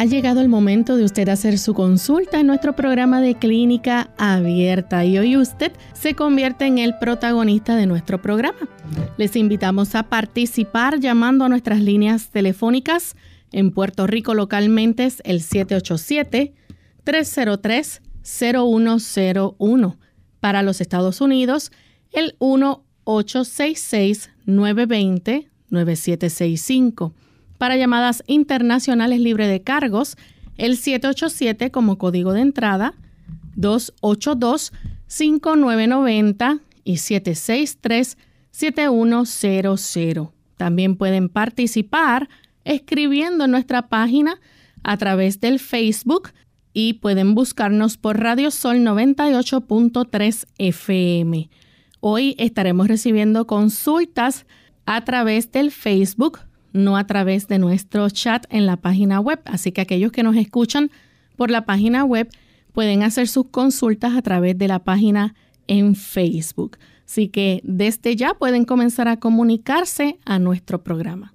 Ha llegado el momento de usted hacer su consulta en nuestro programa de clínica abierta y hoy usted se convierte en el protagonista de nuestro programa. Les invitamos a participar llamando a nuestras líneas telefónicas en Puerto Rico localmente es el 787-303-0101. Para los Estados Unidos, el 1-866-920-9765 para llamadas internacionales libre de cargos, el 787 como código de entrada, 282-5990 y 763-7100. También pueden participar escribiendo en nuestra página a través del Facebook y pueden buscarnos por Radio Sol 98.3 FM. Hoy estaremos recibiendo consultas a través del Facebook no a través de nuestro chat en la página web. Así que aquellos que nos escuchan por la página web pueden hacer sus consultas a través de la página en Facebook. Así que desde ya pueden comenzar a comunicarse a nuestro programa.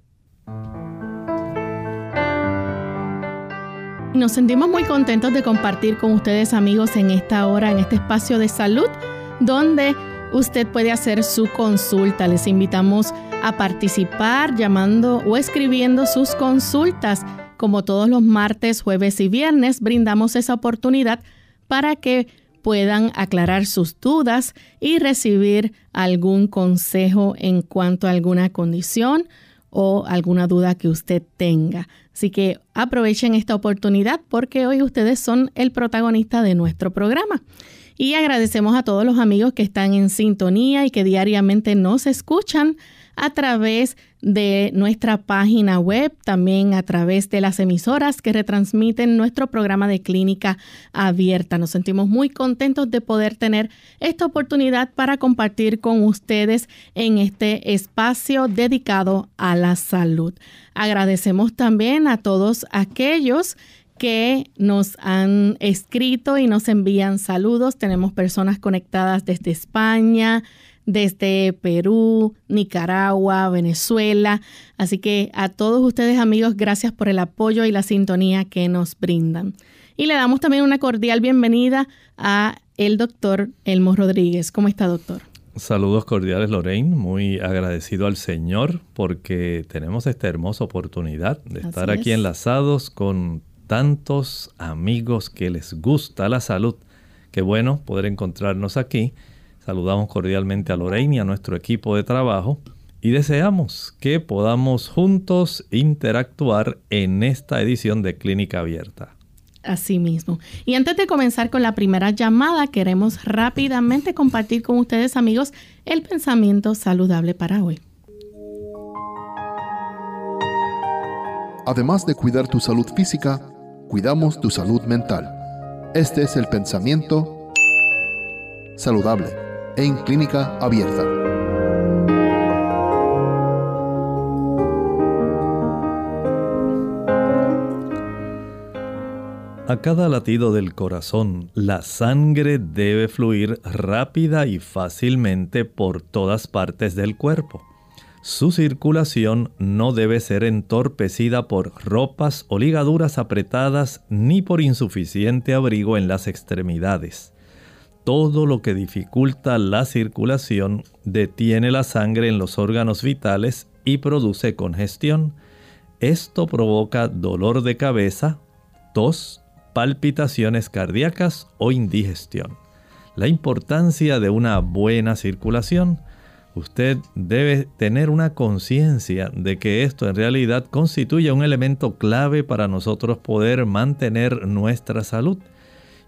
Nos sentimos muy contentos de compartir con ustedes amigos en esta hora, en este espacio de salud, donde usted puede hacer su consulta. Les invitamos a participar llamando o escribiendo sus consultas. Como todos los martes, jueves y viernes, brindamos esa oportunidad para que puedan aclarar sus dudas y recibir algún consejo en cuanto a alguna condición o alguna duda que usted tenga. Así que aprovechen esta oportunidad porque hoy ustedes son el protagonista de nuestro programa. Y agradecemos a todos los amigos que están en sintonía y que diariamente nos escuchan a través de nuestra página web, también a través de las emisoras que retransmiten nuestro programa de clínica abierta. Nos sentimos muy contentos de poder tener esta oportunidad para compartir con ustedes en este espacio dedicado a la salud. Agradecemos también a todos aquellos que nos han escrito y nos envían saludos. Tenemos personas conectadas desde España, desde Perú, Nicaragua, Venezuela. Así que a todos ustedes amigos, gracias por el apoyo y la sintonía que nos brindan. Y le damos también una cordial bienvenida a el doctor Elmo Rodríguez. ¿Cómo está, doctor? Saludos cordiales, Lorraine. Muy agradecido al Señor porque tenemos esta hermosa oportunidad de estar aquí enlazados con tantos amigos que les gusta la salud. Qué bueno poder encontrarnos aquí. Saludamos cordialmente a Lorraine y a nuestro equipo de trabajo y deseamos que podamos juntos interactuar en esta edición de Clínica Abierta. Así mismo. Y antes de comenzar con la primera llamada, queremos rápidamente compartir con ustedes amigos el pensamiento saludable para hoy. Además de cuidar tu salud física, cuidamos tu salud mental. Este es el pensamiento saludable en clínica abierta. A cada latido del corazón, la sangre debe fluir rápida y fácilmente por todas partes del cuerpo. Su circulación no debe ser entorpecida por ropas o ligaduras apretadas ni por insuficiente abrigo en las extremidades. Todo lo que dificulta la circulación detiene la sangre en los órganos vitales y produce congestión. Esto provoca dolor de cabeza, tos, palpitaciones cardíacas o indigestión. La importancia de una buena circulación usted debe tener una conciencia de que esto en realidad constituye un elemento clave para nosotros poder mantener nuestra salud.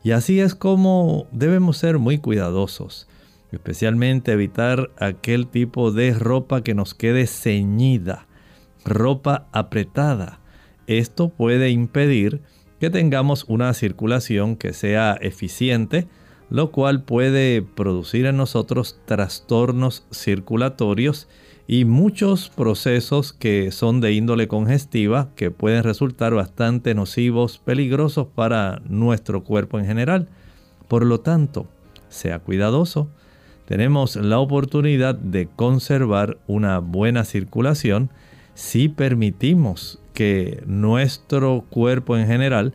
Y así es como debemos ser muy cuidadosos, especialmente evitar aquel tipo de ropa que nos quede ceñida. ropa apretada. Esto puede impedir que tengamos una circulación que sea eficiente, lo cual puede producir en nosotros trastornos circulatorios y muchos procesos que son de índole congestiva que pueden resultar bastante nocivos, peligrosos para nuestro cuerpo en general. Por lo tanto, sea cuidadoso. Tenemos la oportunidad de conservar una buena circulación si permitimos que nuestro cuerpo en general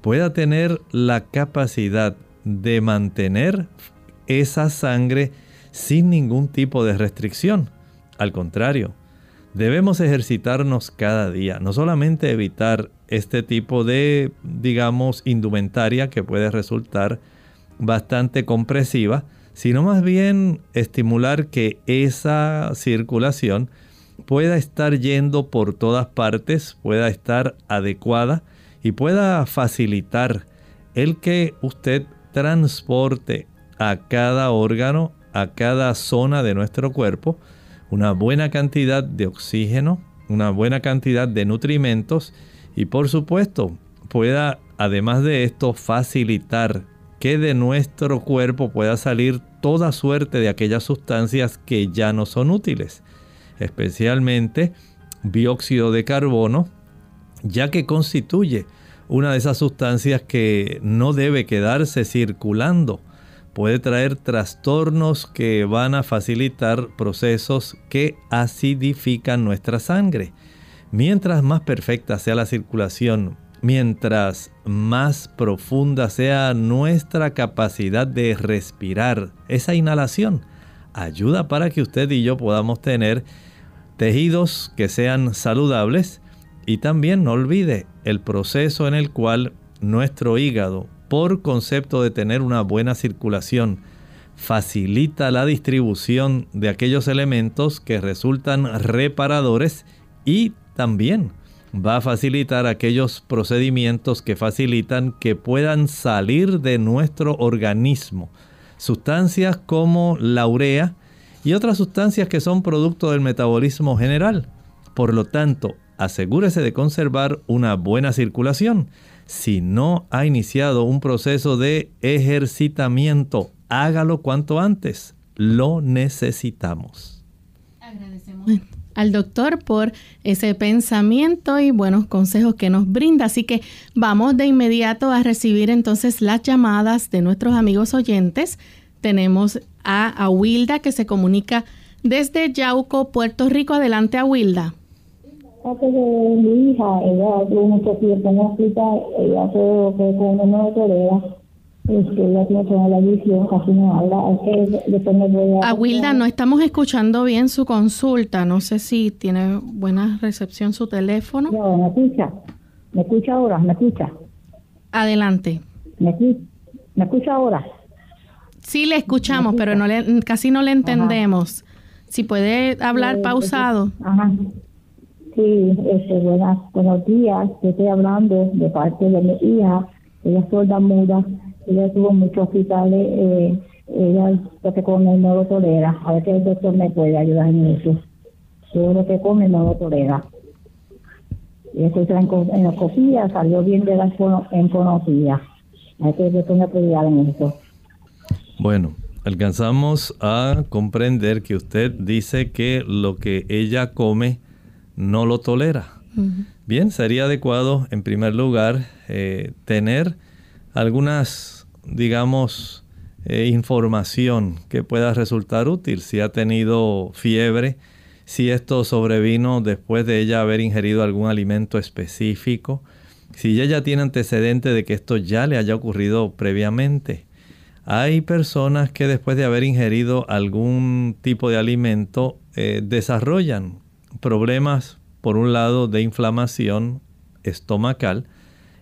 pueda tener la capacidad de mantener esa sangre sin ningún tipo de restricción. Al contrario, debemos ejercitarnos cada día, no solamente evitar este tipo de, digamos, indumentaria que puede resultar bastante compresiva, sino más bien estimular que esa circulación pueda estar yendo por todas partes, pueda estar adecuada y pueda facilitar el que usted transporte a cada órgano, a cada zona de nuestro cuerpo, una buena cantidad de oxígeno, una buena cantidad de nutrimentos y por supuesto pueda además de esto facilitar que de nuestro cuerpo pueda salir toda suerte de aquellas sustancias que ya no son útiles, especialmente dióxido de carbono, ya que constituye una de esas sustancias que no debe quedarse circulando. Puede traer trastornos que van a facilitar procesos que acidifican nuestra sangre. Mientras más perfecta sea la circulación, mientras más profunda sea nuestra capacidad de respirar, esa inhalación ayuda para que usted y yo podamos tener tejidos que sean saludables y también no olvide el proceso en el cual nuestro hígado, por concepto de tener una buena circulación, facilita la distribución de aquellos elementos que resultan reparadores y también va a facilitar aquellos procedimientos que facilitan que puedan salir de nuestro organismo sustancias como la urea y otras sustancias que son producto del metabolismo general. Por lo tanto, asegúrese de conservar una buena circulación. Si no ha iniciado un proceso de ejercitamiento, hágalo cuanto antes. Lo necesitamos. Agradecemos al doctor por ese pensamiento y buenos consejos que nos brinda. Así que vamos de inmediato a recibir entonces las llamadas de nuestros amigos oyentes. Tenemos a Awilda que se comunica desde Yauco, Puerto Rico. Adelante, Awilda. Antes de mi hija, ella tuvo mucho tiempo en el hospital, ella se fue con una doctora, este, ella tiene toda la visión, casi no habla, después me voy a... Awilda, no estamos escuchando bien su consulta, no sé si tiene buena recepción su teléfono. No, me escucha, me escucha ahora, me escucha. Adelante. ¿Me, me escucha ahora? Sí, le escuchamos, pero no le, casi no le entendemos. Si puede hablar Eh, pausado. Ajá. Sí, este, buenas, buenos días. Yo estoy hablando de parte de mi hija. Ella es sorda muda. Ella estuvo en muchos hospitales. Eh, ella lo que come no lo tolera. A ver si el doctor me puede ayudar en eso. Todo lo que come no lo tolera. Y eso hizo en endoscopía, salió bien de la enconopía. A ver si el doctor me puede ayudar en eso. Bueno, alcanzamos a comprender que usted dice que lo que ella come no lo tolera. Bien, sería adecuado en primer lugar eh, tener algunas, digamos, eh, información que pueda resultar útil. Si ha tenido fiebre, si esto sobrevino después de ella haber ingerido algún alimento específico, si ella tiene antecedente de que esto ya le haya ocurrido previamente. Hay personas que después de haber ingerido algún tipo de alimento eh, desarrollan problemas, por un lado, de inflamación estomacal.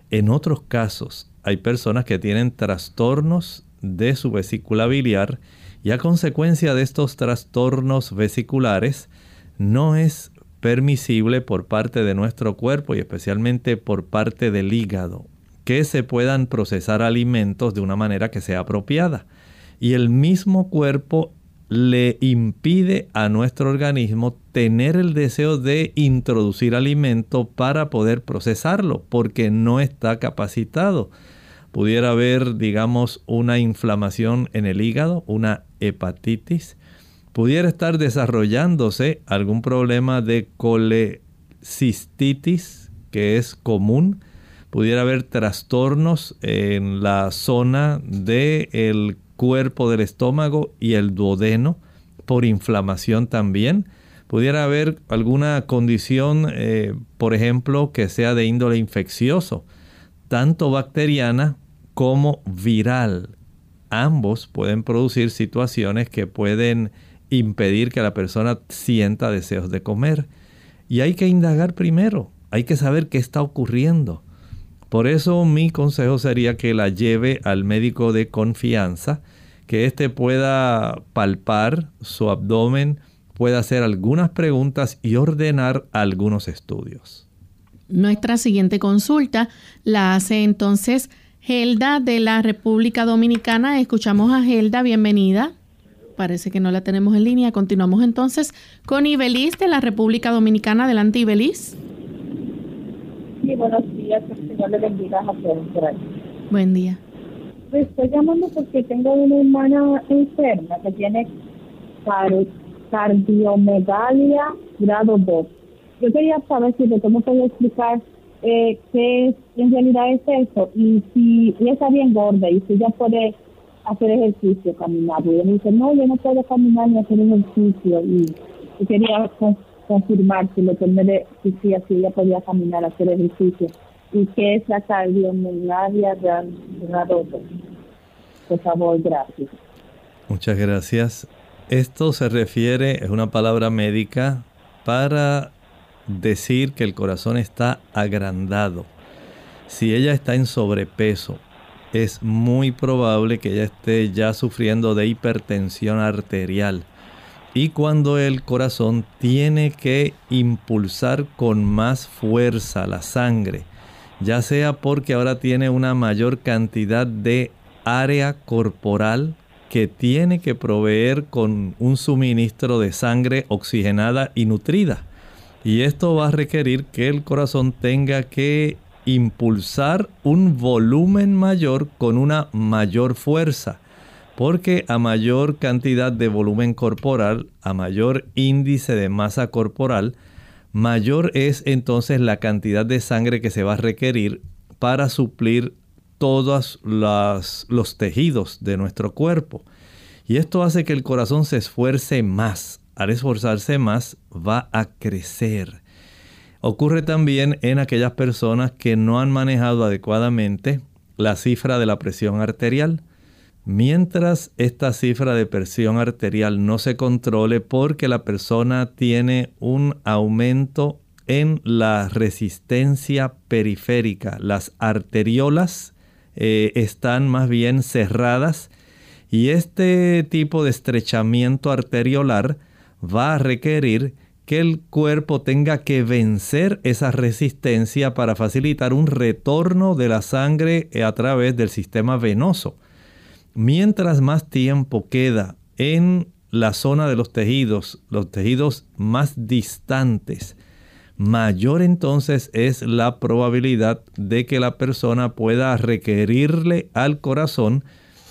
En otros casos, hay personas que tienen trastornos de su vesícula biliar y a consecuencia de estos trastornos vesiculares no es permisible por parte de nuestro cuerpo y especialmente por parte del hígado que se puedan procesar alimentos de una manera que sea apropiada. Y el mismo cuerpo le impide a nuestro organismo tener el deseo de introducir alimento para poder procesarlo, porque no está capacitado. Pudiera haber, digamos, una inflamación en el hígado, una hepatitis. Pudiera estar desarrollándose algún problema de colecistitis, que es común. Pudiera haber trastornos en la zona del cuerpo del estómago y el duodeno por inflamación también. Pudiera haber alguna condición, eh, por ejemplo, que sea de índole infeccioso, tanto bacteriana como viral. Ambos pueden producir situaciones que pueden impedir que la persona sienta deseos de comer. Y hay que indagar primero, hay que saber qué está ocurriendo. Por eso mi consejo sería que la lleve al médico de confianza, que éste pueda palpar su abdomen, pueda hacer algunas preguntas y ordenar algunos estudios. Nuestra siguiente consulta la hace entonces Gelda de la República Dominicana. Escuchamos a Gelda, bienvenida. Parece que no la tenemos en línea. Continuamos entonces con Ibelis de la República Dominicana. Adelante, Ibelis. Sí, buenos días. El Señor le bendiga a todos Buen día. Pues estoy llamando porque tengo una hermana enferma que tiene cardiomegalia grado 2. Yo quería saber si me puede explicar eh, qué en realidad es eso y si ella está bien gorda y si ella puede hacer ejercicio, caminar. Y ella me dice, no, yo no puedo caminar ni hacer ejercicio. Y, quería confirmar si lo que me decía si ella podía caminar, hacer ejercicio. ¿Y qué es la cardiomegalia grado Por favor, gracias. Muchas gracias. Esto se refiere, es una palabra médica para decir que el corazón está agrandado. Si ella está en sobrepeso, es muy probable que ella esté ya sufriendo de hipertensión arterial. Y cuando el corazón tiene que impulsar con más fuerza la sangre, ya sea porque ahora tiene una mayor cantidad de área corporal que tiene que proveer con un suministro de sangre oxigenada y nutrida. Y esto va a requerir que el corazón tenga que impulsar un volumen mayor con una mayor fuerza. Porque a mayor cantidad de volumen corporal, a mayor índice de masa corporal, mayor es entonces la cantidad de sangre que se va a requerir para suplir todos los tejidos de nuestro cuerpo. Y esto hace que el corazón se esfuerce más. Al esforzarse más, va a crecer. Ocurre también en aquellas personas que no han manejado adecuadamente la cifra de la presión arterial. Mientras esta cifra de presión arterial no se controle porque la persona tiene un aumento en la resistencia periférica, las arteriolas eh, están más bien cerradas y este tipo de estrechamiento arteriolar va a requerir que el cuerpo tenga que vencer esa resistencia para facilitar un retorno de la sangre a través del sistema venoso. Mientras más tiempo queda en la zona de los tejidos, los tejidos más distantes, mayor entonces es la probabilidad de que la persona pueda requerirle al corazón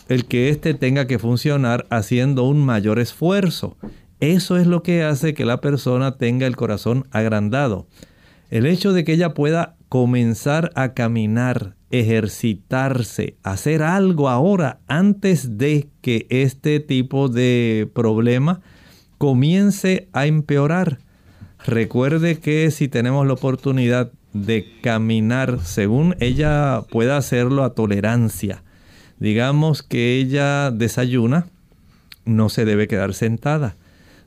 el que éste tenga que funcionar haciendo un mayor esfuerzo. Eso es lo que hace que la persona tenga el corazón agrandado. El hecho de que ella pueda comenzar a caminar, ejercitarse, hacer algo ahora antes de que este tipo de problema comience a empeorar. Recuerde que si tenemos la oportunidad de caminar según ella pueda hacerlo a tolerancia, digamos que ella desayuna, no se debe quedar sentada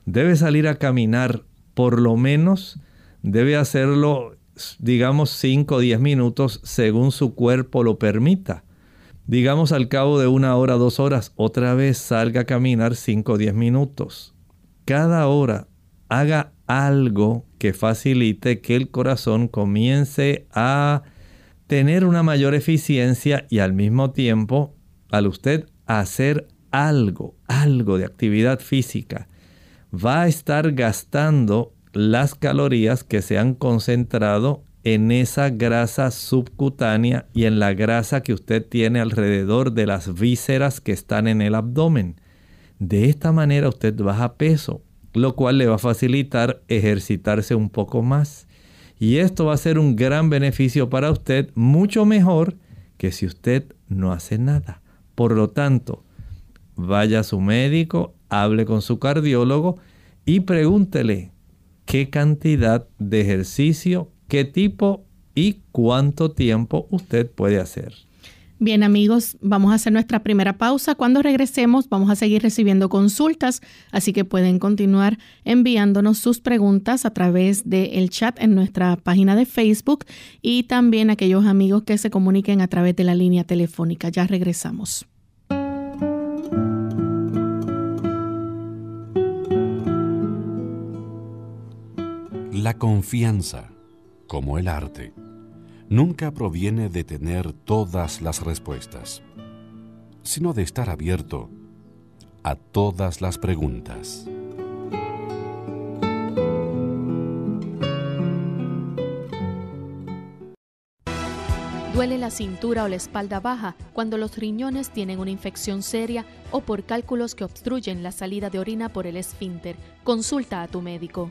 debe salir a caminar por lo menos, debe hacerlo digamos 5 o 10 minutos según su cuerpo lo permita. Digamos al cabo de una hora, dos horas, otra vez salga a caminar 5 o 10 minutos. Cada hora haga algo que facilite que el corazón comience a tener una mayor eficiencia y al mismo tiempo, al usted hacer algo, algo de actividad física, va a estar gastando las calorías que se han concentrado en esa grasa subcutánea y en la grasa que usted tiene alrededor de las vísceras que están en el abdomen. De esta manera usted baja peso, lo cual le va a facilitar ejercitarse un poco más. Y esto va a ser un gran beneficio para usted, mucho mejor que si usted no hace nada. Por lo tanto, vaya a su médico, hable con su cardiólogo y pregúntele qué cantidad de ejercicio, qué tipo y cuánto tiempo usted puede hacer. Bien amigos, vamos a hacer nuestra primera pausa. Cuando regresemos vamos a seguir recibiendo consultas, así que pueden continuar enviándonos sus preguntas a través del chat en nuestra página de Facebook y también aquellos amigos que se comuniquen a través de la línea telefónica. Ya regresamos. La confianza, como el arte, nunca proviene de tener todas las respuestas, sino de estar abierto a todas las preguntas. Duele la cintura o la espalda baja cuando los riñones tienen una infección seria o por cálculos que obstruyen la salida de orina por el esfínter. Consulta a tu médico.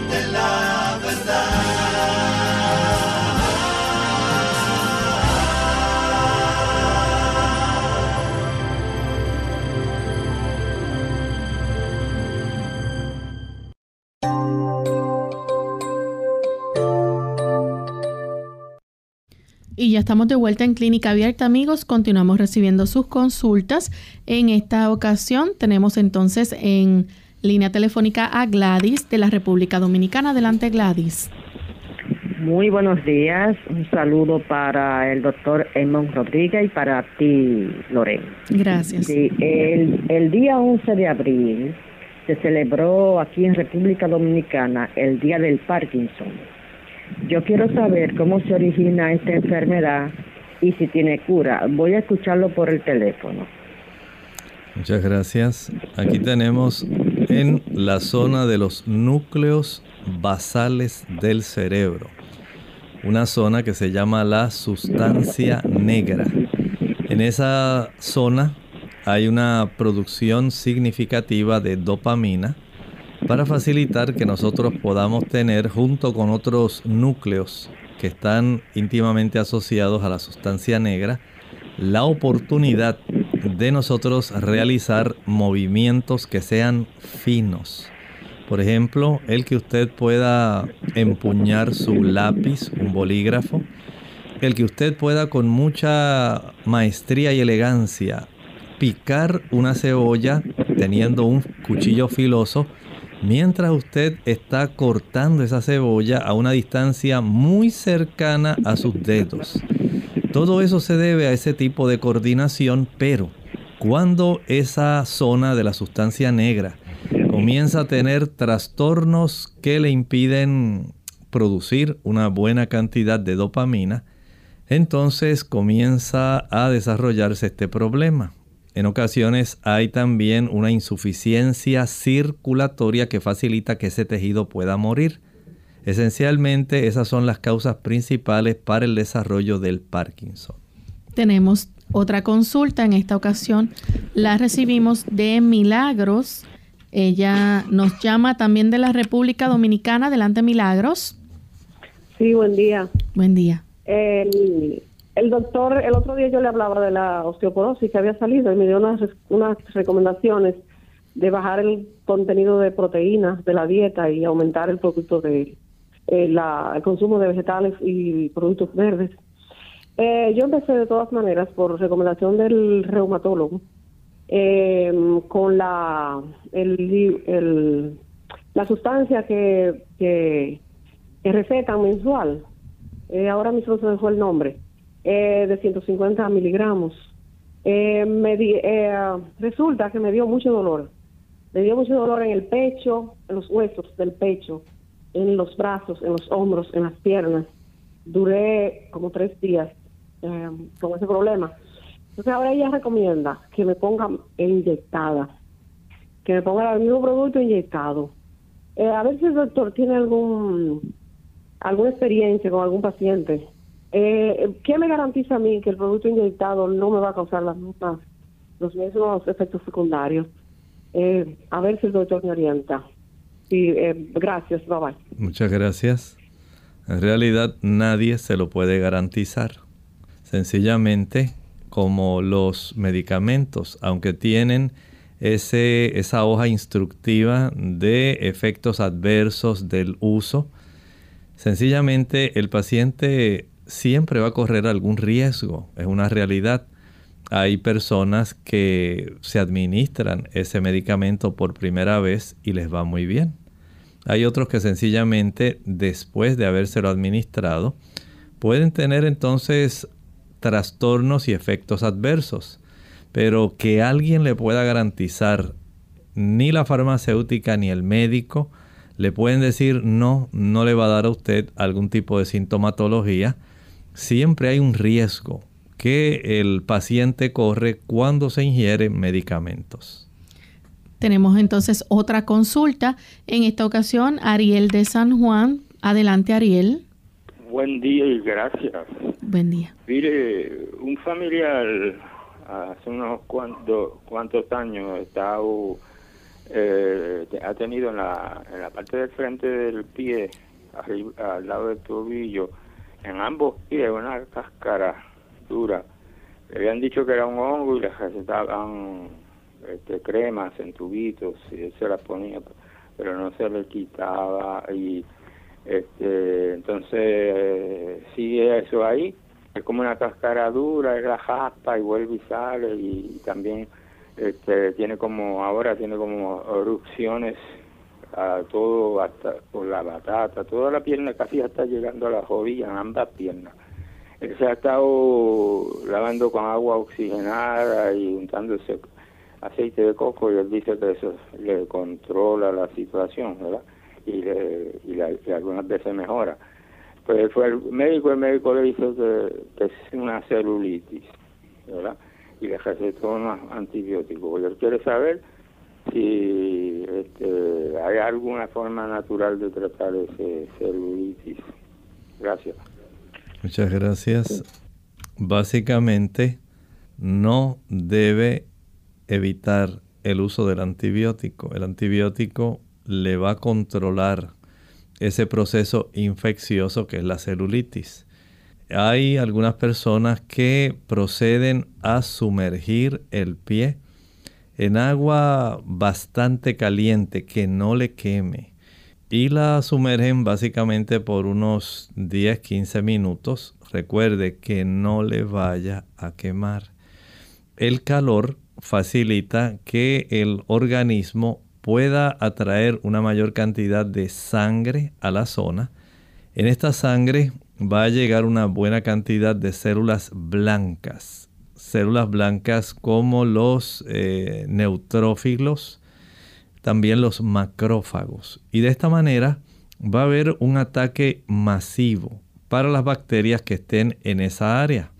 estamos de vuelta en Clínica Abierta, amigos. Continuamos recibiendo sus consultas. En esta ocasión tenemos entonces en línea telefónica a Gladys de la República Dominicana. Adelante, Gladys. Muy buenos días. Un saludo para el doctor Edmond Rodríguez y para ti, Lorena. Gracias. el, el día 11 de abril se celebró aquí en República Dominicana el Día del Parkinson yo quiero saber cómo se origina esta enfermedad y si tiene cura. Voy a escucharlo por el teléfono. Muchas gracias. Aquí tenemos en la zona de los núcleos basales del cerebro, una zona que se llama la sustancia negra. En esa zona hay una producción significativa de dopamina, para facilitar que nosotros podamos tener junto con otros núcleos que están íntimamente asociados a la sustancia negra, la oportunidad de nosotros realizar movimientos que sean finos. Por ejemplo, el que usted pueda empuñar su lápiz, un bolígrafo, el que usted pueda con mucha maestría y elegancia picar una cebolla teniendo un cuchillo filoso mientras usted está cortando esa cebolla a una distancia muy cercana a sus dedos. Todo eso se debe a ese tipo de coordinación, pero cuando esa zona de la sustancia negra comienza a tener trastornos que le impiden producir una buena cantidad de dopamina, entonces comienza a desarrollarse este problema. En ocasiones hay también una insuficiencia circulatoria que facilita que ese tejido pueda morir. Esencialmente esas son las causas principales para el desarrollo del Parkinson. Tenemos otra consulta, en esta ocasión la recibimos de Milagros. Ella nos llama también de la República Dominicana. Adelante, Milagros. Sí, buen día. Buen día. El, el doctor, el otro día yo le hablaba de la osteoporosis que había salido y me dio unas, unas recomendaciones de bajar el contenido de proteínas de la dieta y aumentar el producto de eh, la, el consumo de vegetales y productos verdes. Eh, yo empecé de todas maneras por recomendación del reumatólogo eh, con la el, el, la sustancia que, que, que recetan mensual. Eh, ahora mismo se fue el nombre eh, de 150 miligramos. Eh, me eh, resulta que me dio mucho dolor. Me dio mucho dolor en el pecho, en los huesos del pecho, en los brazos, en los hombros, en las piernas. Duré como tres días eh, con ese problema. Entonces ahora ella recomienda que me ponga inyectada, que me ponga el mismo producto inyectado. Eh, a ver si el doctor tiene algún alguna experiencia con algún paciente eh, ¿Qué me garantiza a mí que el producto inyectado no me va a causar las mismas, los mismos efectos secundarios? Eh, a ver si el doctor me orienta. Sí, eh, gracias, bye bye. Muchas gracias. En realidad nadie se lo puede garantizar. Sencillamente, como los medicamentos, aunque tienen ese, esa hoja instructiva de efectos adversos del uso, sencillamente el paciente siempre va a correr algún riesgo, es una realidad. Hay personas que se administran ese medicamento por primera vez y les va muy bien. Hay otros que sencillamente después de habérselo administrado pueden tener entonces trastornos y efectos adversos. Pero que alguien le pueda garantizar, ni la farmacéutica ni el médico, le pueden decir no, no le va a dar a usted algún tipo de sintomatología siempre hay un riesgo que el paciente corre cuando se ingiere medicamentos. Tenemos entonces otra consulta. En esta ocasión, Ariel de San Juan. Adelante, Ariel. Buen día y gracias. Buen día. Mire, un familiar hace unos cuantos, cuantos años estado, eh, ha tenido en la, en la parte del frente del pie, al lado del tobillo, en ambos pies una cáscara dura. Le habían dicho que era un hongo y le recetaban este, cremas en tubitos y él se las ponía, pero no se le quitaba y este entonces sigue eso ahí. Es como una cáscara dura, es la jaspa y vuelve y sale y, también este, tiene como, ahora tiene como erupciones a todo, hasta por la batata, toda la pierna casi está llegando a la rodilla, en ambas piernas. Él se ha estado lavando con agua oxigenada y untándose aceite de coco y él dice que eso le controla la situación, ¿verdad? Y, le, y, algunas veces mejora. Pues fue el médico, el médico le dice que, es una celulitis, ¿verdad? Y le recetó unos antibióticos. Y él quiere saber si este, hay alguna forma natural de tratar ese celulitis. Gracias. Muchas gracias. Básicamente, no debe evitar el uso del antibiótico. El antibiótico le va a controlar ese proceso infeccioso que es la celulitis. Hay algunas personas que proceden a sumergir el pie en agua bastante caliente que no le queme y la sumergen básicamente por unos 10-15 minutos. Recuerde que no le vaya a quemar. El calor facilita que el organismo pueda atraer una mayor cantidad de sangre a la zona. En esta sangre va a llegar una buena cantidad de células blancas células blancas como los eh, neutrófilos, también los macrófagos. Y de esta manera va a haber un ataque masivo para las bacterias que estén en esa área.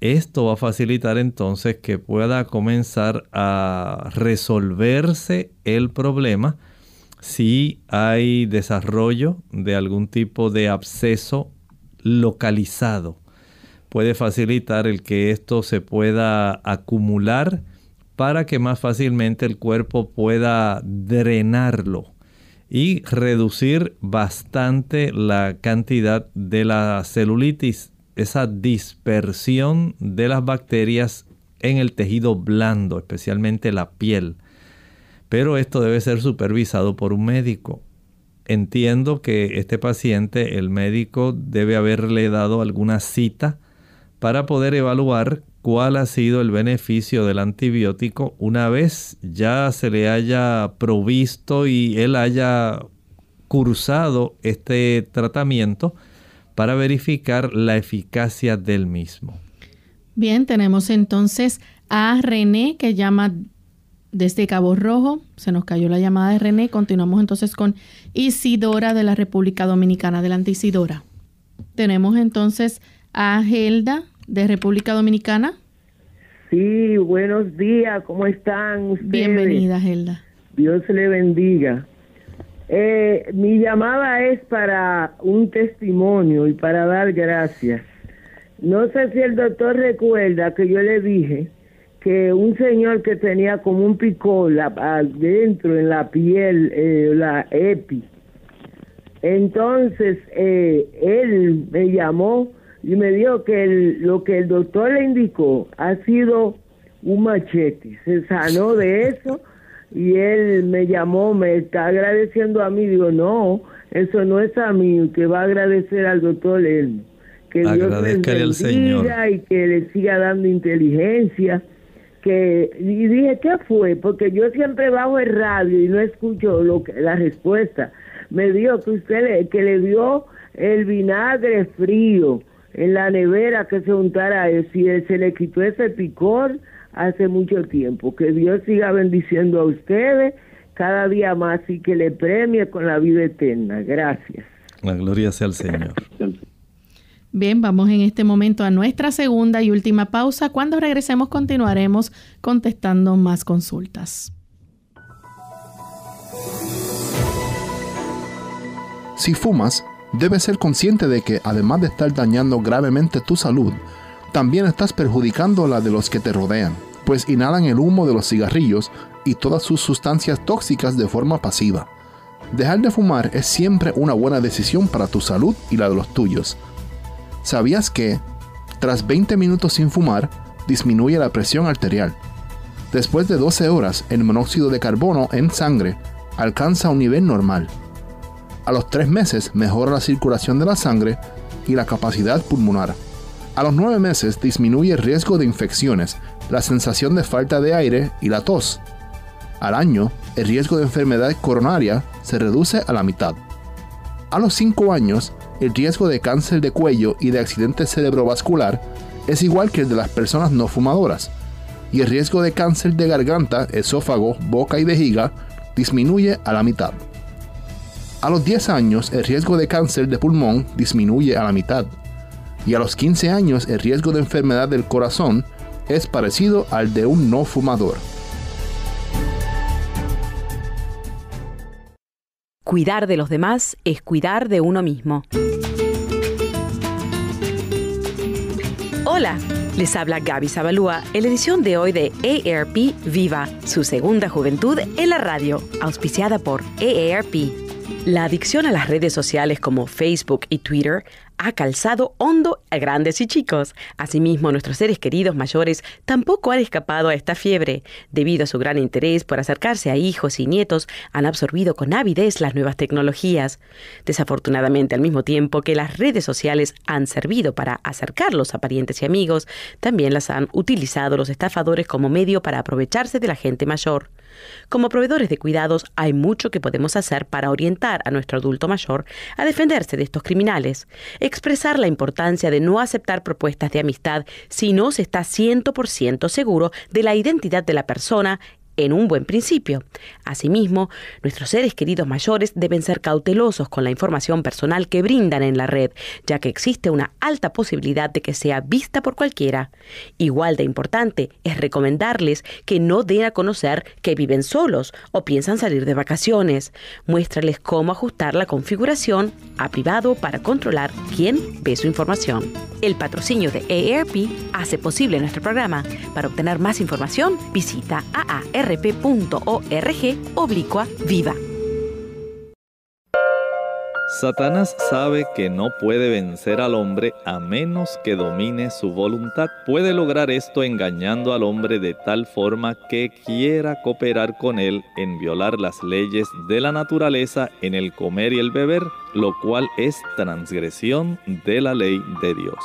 Esto va a facilitar entonces que pueda comenzar a resolverse el problema si hay desarrollo de algún tipo de absceso localizado. Puede facilitar el que esto se pueda acumular para que más fácilmente el cuerpo pueda drenarlo y reducir bastante la cantidad de la celulitis, esa dispersión de las bacterias en el tejido blando, especialmente la piel. Pero esto debe ser supervisado por un médico. Entiendo que este paciente, el médico debe haberle dado alguna cita para poder evaluar cuál ha sido el beneficio del antibiótico una vez ya se le haya provisto y él haya cursado este tratamiento para verificar la eficacia del mismo. Bien, tenemos entonces a René que llama desde Cabo Rojo. Se nos cayó la llamada de René. Continuamos entonces con Isidora de la República Dominicana. Adelante, Isidora. Tenemos entonces a Gelda de República Dominicana. Sí, buenos días, ¿cómo están ustedes? Bienvenida, Gelda. Dios le bendiga. Eh, mi llamada es para un testimonio y para dar gracias. No sé si el doctor recuerda que yo le dije que un señor que tenía como un picor adentro en la piel, eh, la epi, entonces eh, él me llamó y me dijo que lo que el doctor le indicó ha sido un machete. Se sanó de eso y él me llamó, me está agradeciendo a mí. Digo, no, eso no es a mí, que va a agradecer al doctor Elmo. Que Dios le bendiga y que le siga dando inteligencia. Que, y dije, ¿qué fue? Porque yo siempre bajo el radio y no escucho lo que, la respuesta. Me dijo que usted le, que le dio el vinagre frío en la nevera que se untara eso y se le quitó ese picor hace mucho tiempo. Que Dios siga bendiciendo a ustedes cada día más y que le premie con la vida eterna. Gracias. La gloria sea al Señor. Bien, vamos en este momento a nuestra segunda y última pausa. Cuando regresemos continuaremos contestando más consultas. Si fumas, debes ser consciente de que además de estar dañando gravemente tu salud, también estás perjudicando la de los que te rodean, pues inhalan el humo de los cigarrillos y todas sus sustancias tóxicas de forma pasiva. Dejar de fumar es siempre una buena decisión para tu salud y la de los tuyos. ¿Sabías que, tras 20 minutos sin fumar, disminuye la presión arterial? Después de 12 horas, el monóxido de carbono en sangre alcanza un nivel normal a los tres meses mejora la circulación de la sangre y la capacidad pulmonar. A los nueve meses disminuye el riesgo de infecciones, la sensación de falta de aire y la tos. Al año, el riesgo de enfermedad coronaria se reduce a la mitad. A los cinco años, el riesgo de cáncer de cuello y de accidente cerebrovascular es igual que el de las personas no fumadoras, y el riesgo de cáncer de garganta, esófago, boca y vejiga disminuye a la mitad. A los 10 años el riesgo de cáncer de pulmón disminuye a la mitad y a los 15 años el riesgo de enfermedad del corazón es parecido al de un no fumador. Cuidar de los demás es cuidar de uno mismo. Hola, les habla Gaby Zabalúa en la edición de hoy de AARP Viva, su segunda juventud en la radio, auspiciada por AARP. La adicción a las redes sociales como Facebook y Twitter ha calzado hondo a grandes y chicos. Asimismo, nuestros seres queridos mayores tampoco han escapado a esta fiebre. Debido a su gran interés por acercarse a hijos y nietos, han absorbido con avidez las nuevas tecnologías. Desafortunadamente, al mismo tiempo que las redes sociales han servido para acercarlos a parientes y amigos, también las han utilizado los estafadores como medio para aprovecharse de la gente mayor. Como proveedores de cuidados hay mucho que podemos hacer para orientar a nuestro adulto mayor a defenderse de estos criminales. Expresar la importancia de no aceptar propuestas de amistad si no se está 100% seguro de la identidad de la persona en un buen principio. Asimismo, nuestros seres queridos mayores deben ser cautelosos con la información personal que brindan en la red, ya que existe una alta posibilidad de que sea vista por cualquiera. Igual de importante es recomendarles que no den a conocer que viven solos o piensan salir de vacaciones. Muéstrales cómo ajustar la configuración a privado para controlar quién ve su información. El patrocinio de AARP hace posible nuestro programa. Para obtener más información, visita aarp.org oblicua viva. Satanás sabe que no puede vencer al hombre a menos que domine su voluntad. Puede lograr esto engañando al hombre de tal forma que quiera cooperar con él en violar las leyes de la naturaleza en el comer y el beber, lo cual es transgresión de la ley de Dios.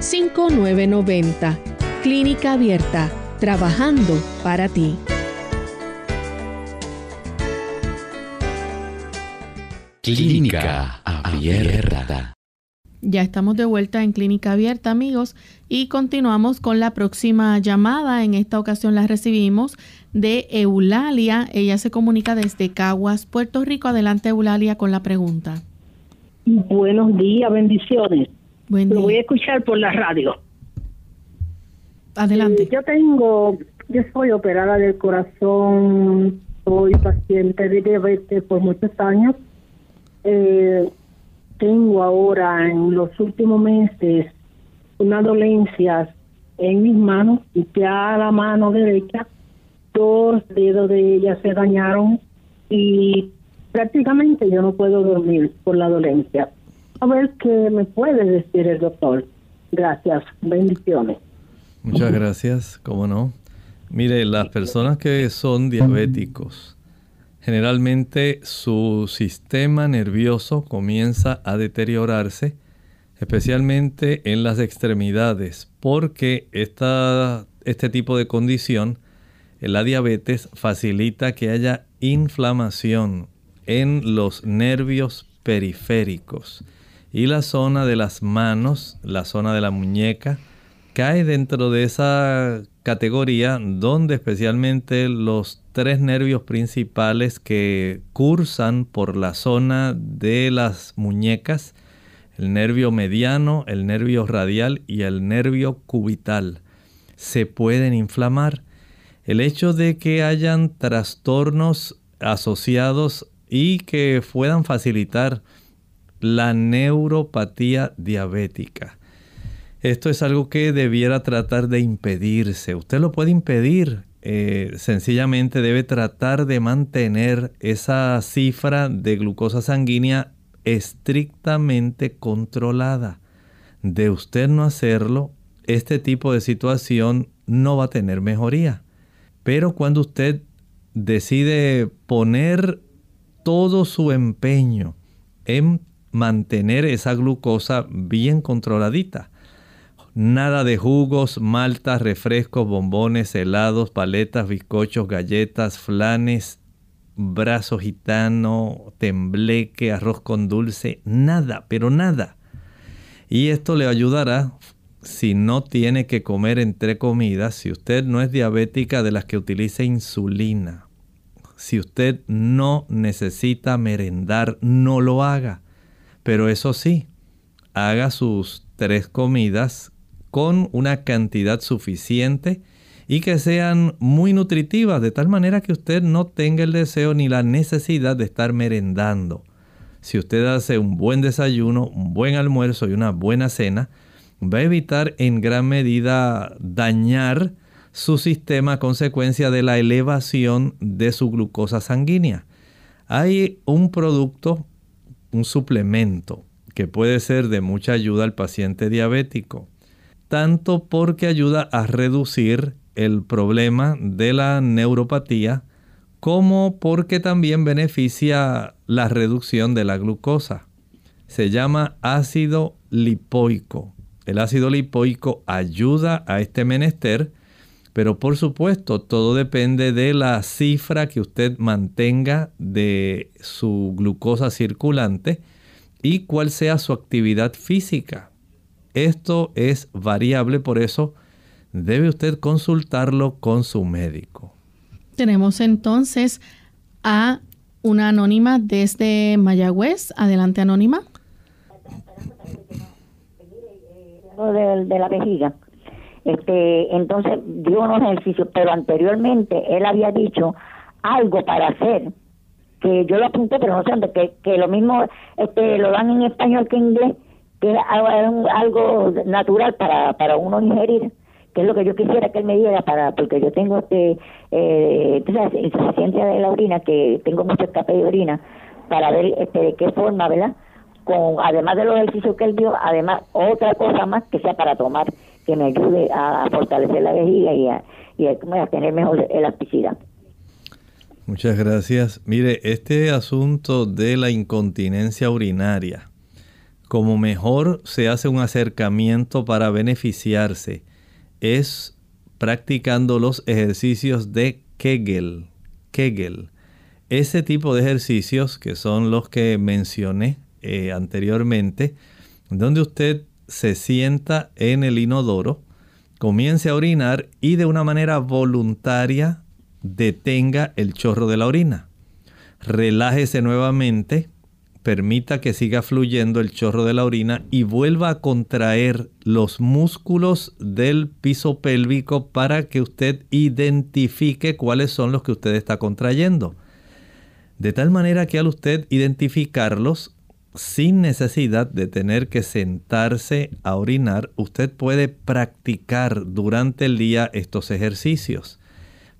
787-282-5990. Clínica Abierta trabajando para ti. Clínica Abierta. Ya estamos de vuelta en Clínica Abierta, amigos, y continuamos con la próxima llamada. En esta ocasión la recibimos de Eulalia. Ella se comunica desde Caguas, Puerto Rico. Adelante, Eulalia, con la pregunta. Buenos días, bendiciones. Lo voy a escuchar por la radio. Adelante. Eh, yo tengo, yo soy operada del corazón, soy paciente de diabetes por muchos años. Eh, tengo ahora en los últimos meses una dolencia en mis manos y ya la mano derecha, dos dedos de ella se dañaron y prácticamente yo no puedo dormir por la dolencia. A ver qué me puede decir el doctor. Gracias, bendiciones. Muchas gracias, cómo no. Mire, las personas que son diabéticos, generalmente su sistema nervioso comienza a deteriorarse, especialmente en las extremidades, porque esta, este tipo de condición, la diabetes, facilita que haya inflamación en los nervios periféricos y la zona de las manos, la zona de la muñeca, cae dentro de esa categoría donde especialmente los tres nervios principales que cursan por la zona de las muñecas, el nervio mediano, el nervio radial y el nervio cubital, se pueden inflamar. El hecho de que hayan trastornos asociados y que puedan facilitar la neuropatía diabética esto es algo que debiera tratar de impedirse. Usted lo puede impedir. Eh, sencillamente debe tratar de mantener esa cifra de glucosa sanguínea estrictamente controlada. De usted no hacerlo, este tipo de situación no va a tener mejoría. Pero cuando usted decide poner todo su empeño en mantener esa glucosa bien controladita, Nada de jugos, maltas, refrescos, bombones, helados, paletas, bizcochos, galletas, flanes, brazo gitano, tembleque, arroz con dulce, nada, pero nada. Y esto le ayudará si no tiene que comer entre comidas, si usted no es diabética de las que utiliza insulina, si usted no necesita merendar, no lo haga. Pero eso sí, haga sus tres comidas con una cantidad suficiente y que sean muy nutritivas, de tal manera que usted no tenga el deseo ni la necesidad de estar merendando. Si usted hace un buen desayuno, un buen almuerzo y una buena cena, va a evitar en gran medida dañar su sistema a consecuencia de la elevación de su glucosa sanguínea. Hay un producto, un suplemento, que puede ser de mucha ayuda al paciente diabético tanto porque ayuda a reducir el problema de la neuropatía, como porque también beneficia la reducción de la glucosa. Se llama ácido lipoico. El ácido lipoico ayuda a este menester, pero por supuesto todo depende de la cifra que usted mantenga de su glucosa circulante y cuál sea su actividad física. Esto es variable, por eso debe usted consultarlo con su médico. Tenemos entonces a una anónima desde Mayagüez. Adelante, anónima. De, de la vejiga. Este, entonces dio unos ejercicios, pero anteriormente él había dicho algo para hacer, que yo lo apunté, pero no sé dónde, que, lo mismo este, lo dan en español que en inglés, que es algo, natural para, para uno ingerir que es lo que yo quisiera que él me diera para porque yo tengo este eh, insuficiencia de la orina que tengo mucho escape de orina para ver este de qué forma verdad con además de los ejercicios que él dio además otra cosa más que sea para tomar que me ayude a, fortalecer la vejiga y a, tener mejor elasticidad Muchas gracias. Mire, este asunto de la incontinencia urinaria, como mejor se hace un acercamiento para beneficiarse es practicando los ejercicios de Kegel. Kegel. Ese tipo de ejercicios que son los que mencioné eh, anteriormente, donde usted se sienta en el inodoro, comience a orinar y de una manera voluntaria detenga el chorro de la orina. Relájese nuevamente permita que siga fluyendo el chorro de la orina y vuelva a contraer los músculos del piso pélvico para que usted identifique cuáles son los que usted está contrayendo. De tal manera que al usted identificarlos, sin necesidad de tener que sentarse a orinar, usted puede practicar durante el día estos ejercicios.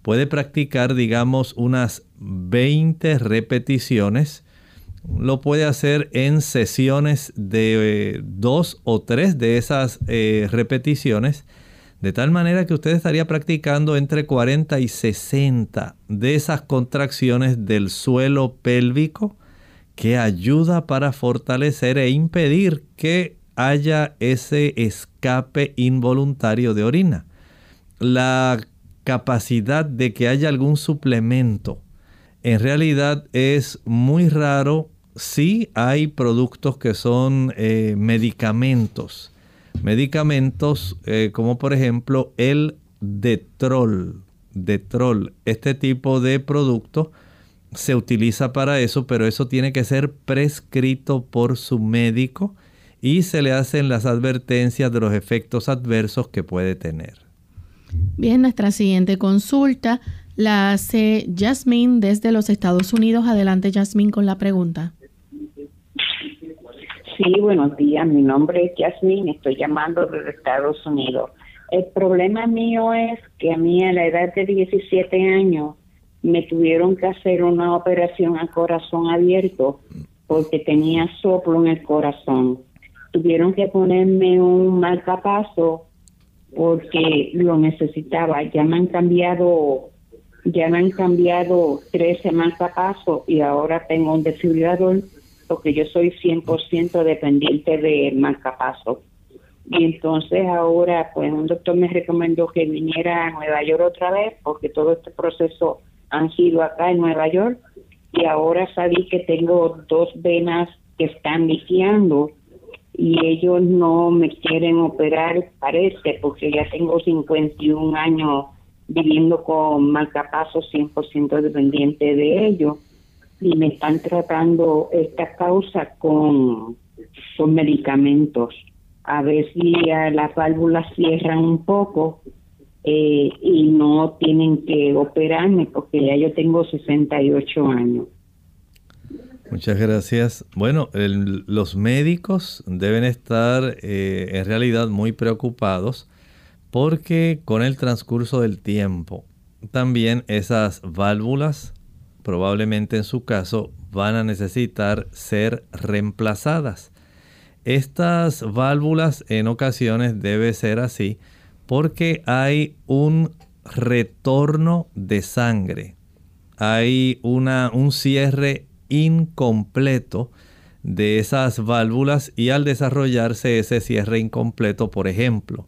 Puede practicar, digamos, unas 20 repeticiones lo puede hacer en sesiones de eh, dos o tres de esas eh, repeticiones, de tal manera que usted estaría practicando entre 40 y 60 de esas contracciones del suelo pélvico que ayuda para fortalecer e impedir que haya ese escape involuntario de orina. La capacidad de que haya algún suplemento en realidad es muy raro sí hay productos que son eh, medicamentos. Medicamentos eh, como por ejemplo el Detrol. Detrol. Este tipo de producto se utiliza para eso, pero eso tiene que ser prescrito por su médico y se le hacen las advertencias de los efectos adversos que puede tener. Bien, nuestra siguiente consulta la hace Jasmine desde los Estados Unidos. Adelante, Jasmine, con la pregunta. Sí, buenos días. Mi nombre es Jasmine. Estoy llamando desde Estados Unidos. El problema mío es que a mí a la edad de 17 años me tuvieron que hacer una operación a corazón abierto porque tenía soplo en el corazón. Tuvieron que ponerme un marcapaso porque lo necesitaba. Ya me han cambiado, ya me han cambiado 13 marcapasos y ahora tengo un desfibrilador porque yo soy 100% dependiente de marcapaso. Y entonces ahora, pues un doctor me recomendó que viniera a Nueva York otra vez, porque todo este proceso han sido acá en Nueva York. Y ahora sabí que tengo dos venas que están viciando y ellos no me quieren operar, parece, porque ya tengo 51 años viviendo con marcapaso 100% dependiente de ellos y me están tratando esta causa con, con medicamentos. A ver si las válvulas cierran un poco eh, y no tienen que operarme porque ya yo tengo 68 años. Muchas gracias. Bueno, los médicos deben estar eh, en realidad muy preocupados porque con el transcurso del tiempo también esas válvulas probablemente en su caso van a necesitar ser reemplazadas. Estas válvulas en ocasiones debe ser así porque hay un retorno de sangre. Hay una, un cierre incompleto de esas válvulas y al desarrollarse ese cierre incompleto, por ejemplo,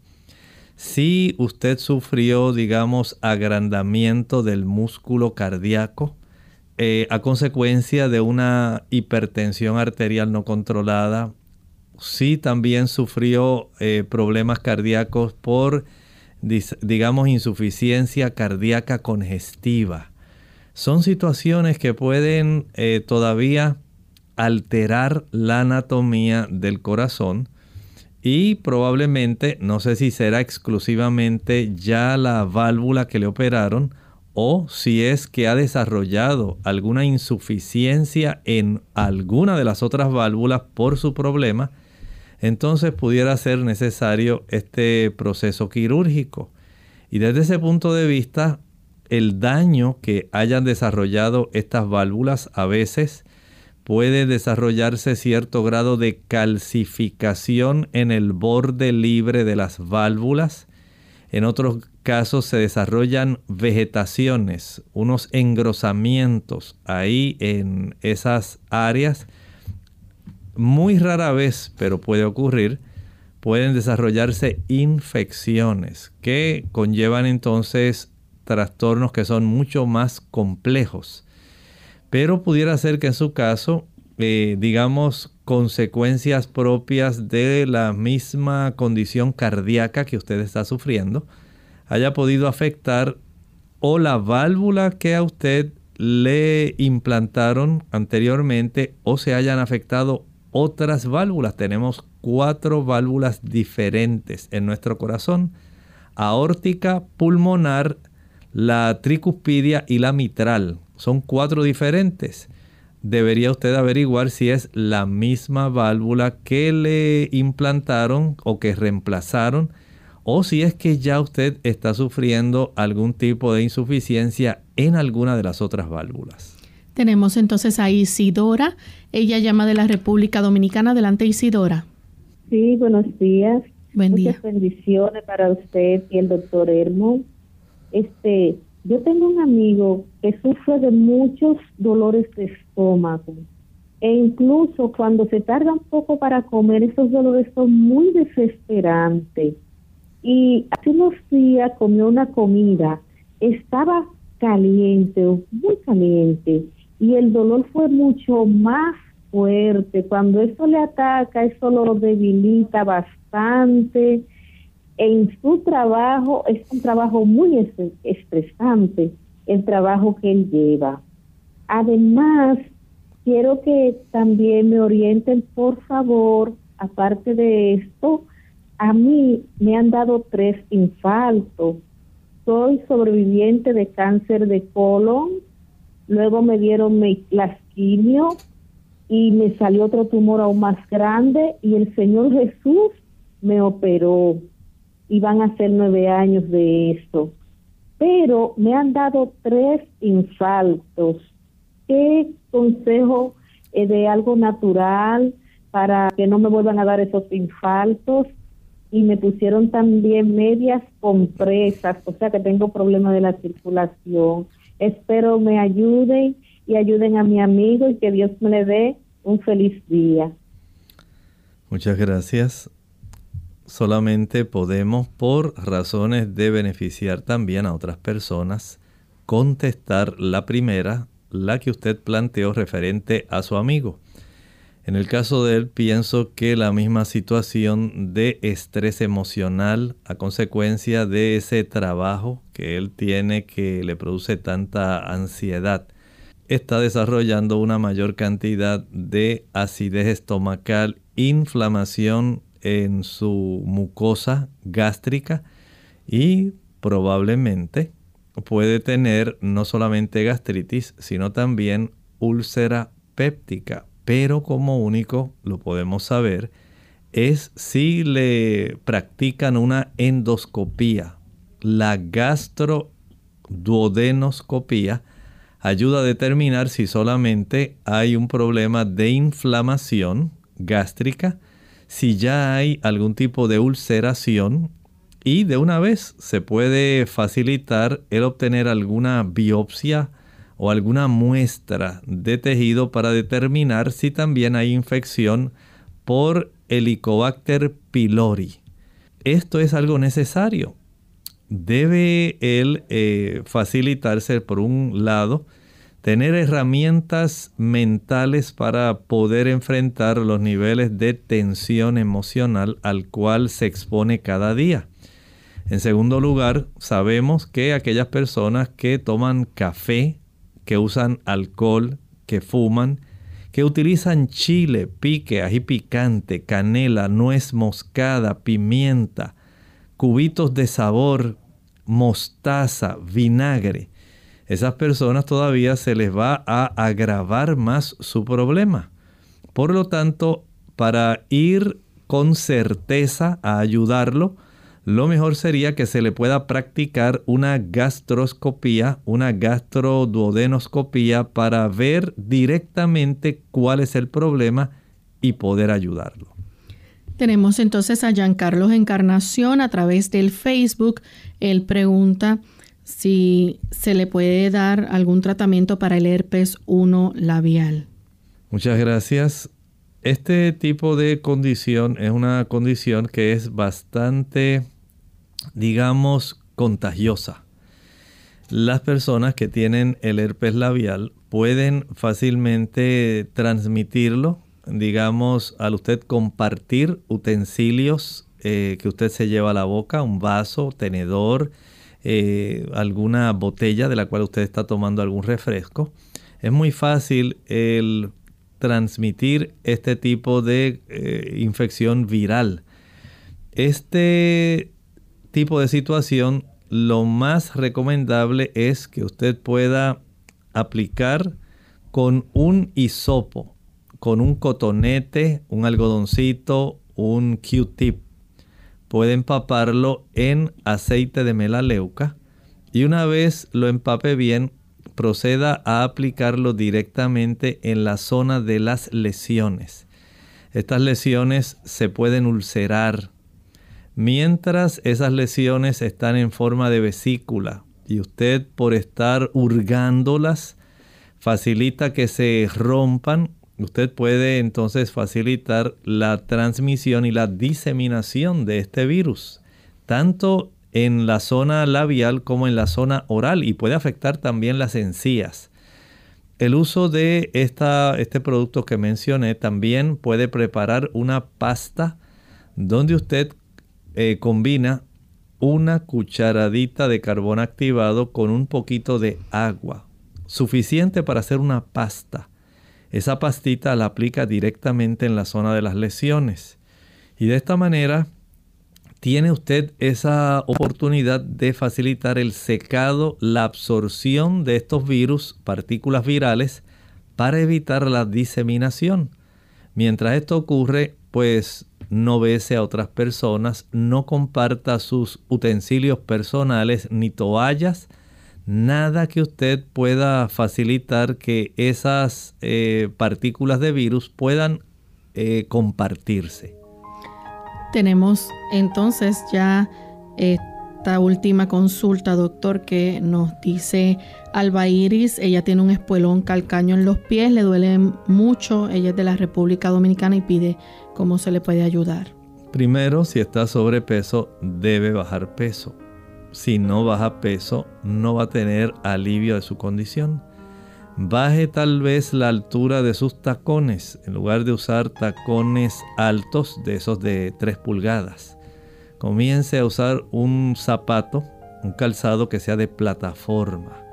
si usted sufrió, digamos, agrandamiento del músculo cardíaco eh, a consecuencia de una hipertensión arterial no controlada, si también sufrió eh, problemas cardíacos por, digamos, insuficiencia cardíaca congestiva. Son situaciones que pueden eh, todavía alterar la anatomía del corazón y probablemente, no sé si será exclusivamente ya la válvula que le operaron o si es que ha desarrollado alguna insuficiencia en alguna de las otras válvulas por su problema, entonces pudiera ser necesario este proceso quirúrgico. Y desde ese punto de vista, el daño que hayan desarrollado estas válvulas a veces puede desarrollarse cierto grado de calcificación en el borde libre de las válvulas. En otros casos se desarrollan vegetaciones, unos engrosamientos ahí en esas áreas. Muy rara vez, pero puede ocurrir, pueden desarrollarse infecciones que conllevan entonces trastornos que son mucho más complejos. Pero pudiera ser que en su caso, eh, digamos, consecuencias propias de la misma condición cardíaca que usted está sufriendo, haya podido afectar o la válvula que a usted le implantaron anteriormente o se hayan afectado otras válvulas. Tenemos cuatro válvulas diferentes en nuestro corazón. Aórtica, pulmonar, la tricuspidia y la mitral. Son cuatro diferentes. Debería usted averiguar si es la misma válvula que le implantaron o que reemplazaron o si es que ya usted está sufriendo algún tipo de insuficiencia en alguna de las otras válvulas. Tenemos entonces a Isidora. Ella llama de la República Dominicana. Adelante, Isidora. Sí, buenos días. Buen Muchas bendiciones para usted y el doctor Hermo. Este, yo tengo un amigo que sufre de muchos dolores de estómago e incluso cuando se tarda un poco para comer, esos dolores son muy desesperantes. Y hace unos días comió una comida, estaba caliente, muy caliente, y el dolor fue mucho más fuerte. Cuando eso le ataca, eso lo debilita bastante en su trabajo es un trabajo muy estresante, el trabajo que él lleva. Además, quiero que también me orienten, por favor, aparte de esto, a mí me han dado tres infartos. Soy sobreviviente de cáncer de colon, luego me dieron las quimio y me salió otro tumor aún más grande y el Señor Jesús me operó y van a ser nueve años de esto. Pero me han dado tres infartos. ¿Qué consejo eh, de algo natural para que no me vuelvan a dar esos infartos? Y me pusieron también medias compresas, o sea que tengo problemas de la circulación. Espero me ayuden y ayuden a mi amigo y que Dios me le dé un feliz día. Muchas gracias solamente podemos, por razones de beneficiar también a otras personas, contestar la primera, la que usted planteó referente a su amigo. En el caso de él, pienso que la misma situación de estrés emocional a consecuencia de ese trabajo que él tiene que le produce tanta ansiedad, está desarrollando una mayor cantidad de acidez estomacal, inflamación en su mucosa gástrica y probablemente puede tener no solamente gastritis, sino también úlcera péptica. Pero como único lo podemos saber es si le practican una endoscopía. La gastroduodenoscopía ayuda a determinar si solamente hay un problema de inflamación gástrica si ya hay algún tipo de ulceración y de una vez se puede facilitar el obtener alguna biopsia o alguna muestra de tejido para determinar si también hay infección por Helicobacter pylori. Esto es algo necesario. Debe él eh, facilitarse por un lado, tener herramientas mentales para poder enfrentar los niveles de tensión emocional al cual se expone cada día. En segundo lugar, sabemos que aquellas personas que toman café, que usan alcohol, que fuman, que utilizan chile, pique, ají picante, canela, nuez moscada, pimienta, cubitos de sabor, mostaza, vinagre. Esas personas todavía se les va a agravar más su problema. Por lo tanto, para ir con certeza a ayudarlo, lo mejor sería que se le pueda practicar una gastroscopía, una gastroduodenoscopía para ver directamente cuál es el problema y poder ayudarlo. Tenemos entonces a Giancarlo Encarnación a través del Facebook. Él pregunta si se le puede dar algún tratamiento para el herpes 1 labial. Muchas gracias. Este tipo de condición es una condición que es bastante digamos, contagiosa. Las personas que tienen el herpes labial pueden fácilmente transmitirlo, digamos, al usted compartir utensilios eh, que usted se lleva a la boca, un vaso, tenedor, eh, alguna botella de la cual usted está tomando algún refresco. Es muy fácil el transmitir este tipo de eh, infección viral. Este tipo de situación, lo más recomendable es que usted pueda aplicar con un hisopo, con un cotonete, un algodoncito, un Q-tip. Puede empaparlo en aceite de melaleuca y una vez lo empape bien, proceda a aplicarlo directamente en la zona de las lesiones. Estas lesiones se pueden ulcerar, Mientras esas lesiones están en forma de vesícula y usted por estar hurgándolas facilita que se rompan, usted puede entonces facilitar la transmisión y la diseminación de este virus, tanto en la zona labial como en la zona oral y puede afectar también las encías. El uso de esta, este producto que mencioné también puede preparar una pasta donde usted eh, combina una cucharadita de carbón activado con un poquito de agua, suficiente para hacer una pasta. Esa pastita la aplica directamente en la zona de las lesiones. Y de esta manera tiene usted esa oportunidad de facilitar el secado, la absorción de estos virus, partículas virales, para evitar la diseminación. Mientras esto ocurre, pues no bese a otras personas, no comparta sus utensilios personales ni toallas, nada que usted pueda facilitar que esas eh, partículas de virus puedan eh, compartirse. Tenemos entonces ya esta última consulta, doctor, que nos dice Alba Iris, ella tiene un espuelón calcaño en los pies, le duele mucho, ella es de la República Dominicana y pide cómo se le puede ayudar. Primero, si está sobrepeso, debe bajar peso. Si no baja peso, no va a tener alivio de su condición. Baje tal vez la altura de sus tacones en lugar de usar tacones altos de esos de 3 pulgadas. Comience a usar un zapato, un calzado que sea de plataforma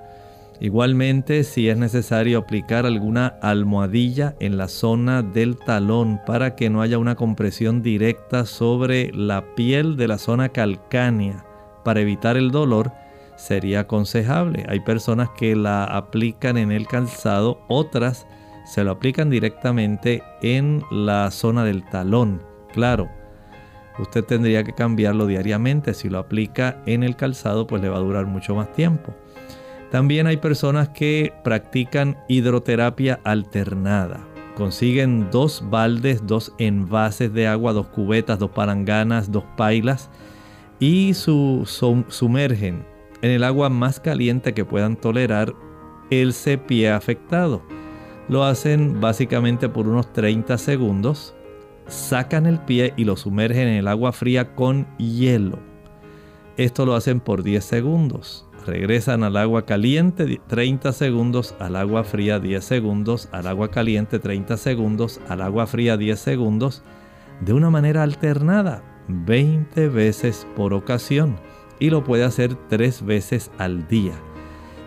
Igualmente, si es necesario aplicar alguna almohadilla en la zona del talón para que no haya una compresión directa sobre la piel de la zona calcánea para evitar el dolor, sería aconsejable. Hay personas que la aplican en el calzado, otras se lo aplican directamente en la zona del talón. Claro, usted tendría que cambiarlo diariamente. Si lo aplica en el calzado, pues le va a durar mucho más tiempo. También hay personas que practican hidroterapia alternada. consiguen dos baldes, dos envases de agua, dos cubetas, dos palanganas, dos pailas y su, sumergen en el agua más caliente que puedan tolerar el pie afectado. Lo hacen básicamente por unos 30 segundos, sacan el pie y lo sumergen en el agua fría con hielo. Esto lo hacen por 10 segundos. Regresan al agua caliente 30 segundos, al agua fría 10 segundos, al agua caliente 30 segundos, al agua fría 10 segundos, de una manera alternada, 20 veces por ocasión. Y lo puede hacer 3 veces al día.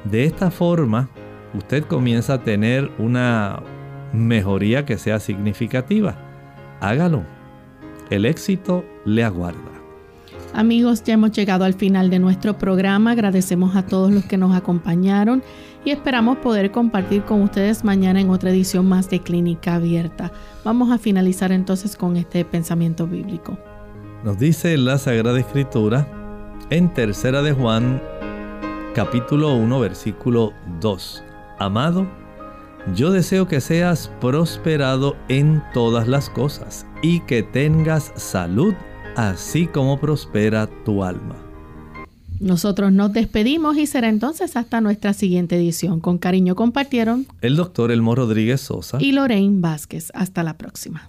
De esta forma, usted comienza a tener una mejoría que sea significativa. Hágalo. El éxito le aguarda. Amigos, ya hemos llegado al final de nuestro programa. Agradecemos a todos los que nos acompañaron y esperamos poder compartir con ustedes mañana en otra edición más de Clínica Abierta. Vamos a finalizar entonces con este pensamiento bíblico. Nos dice la Sagrada Escritura en Tercera de Juan, capítulo 1, versículo 2. Amado, yo deseo que seas prosperado en todas las cosas y que tengas salud así como prospera tu alma. Nosotros nos despedimos y será entonces hasta nuestra siguiente edición. Con cariño compartieron el doctor Elmo Rodríguez Sosa y Lorraine Vázquez. Hasta la próxima.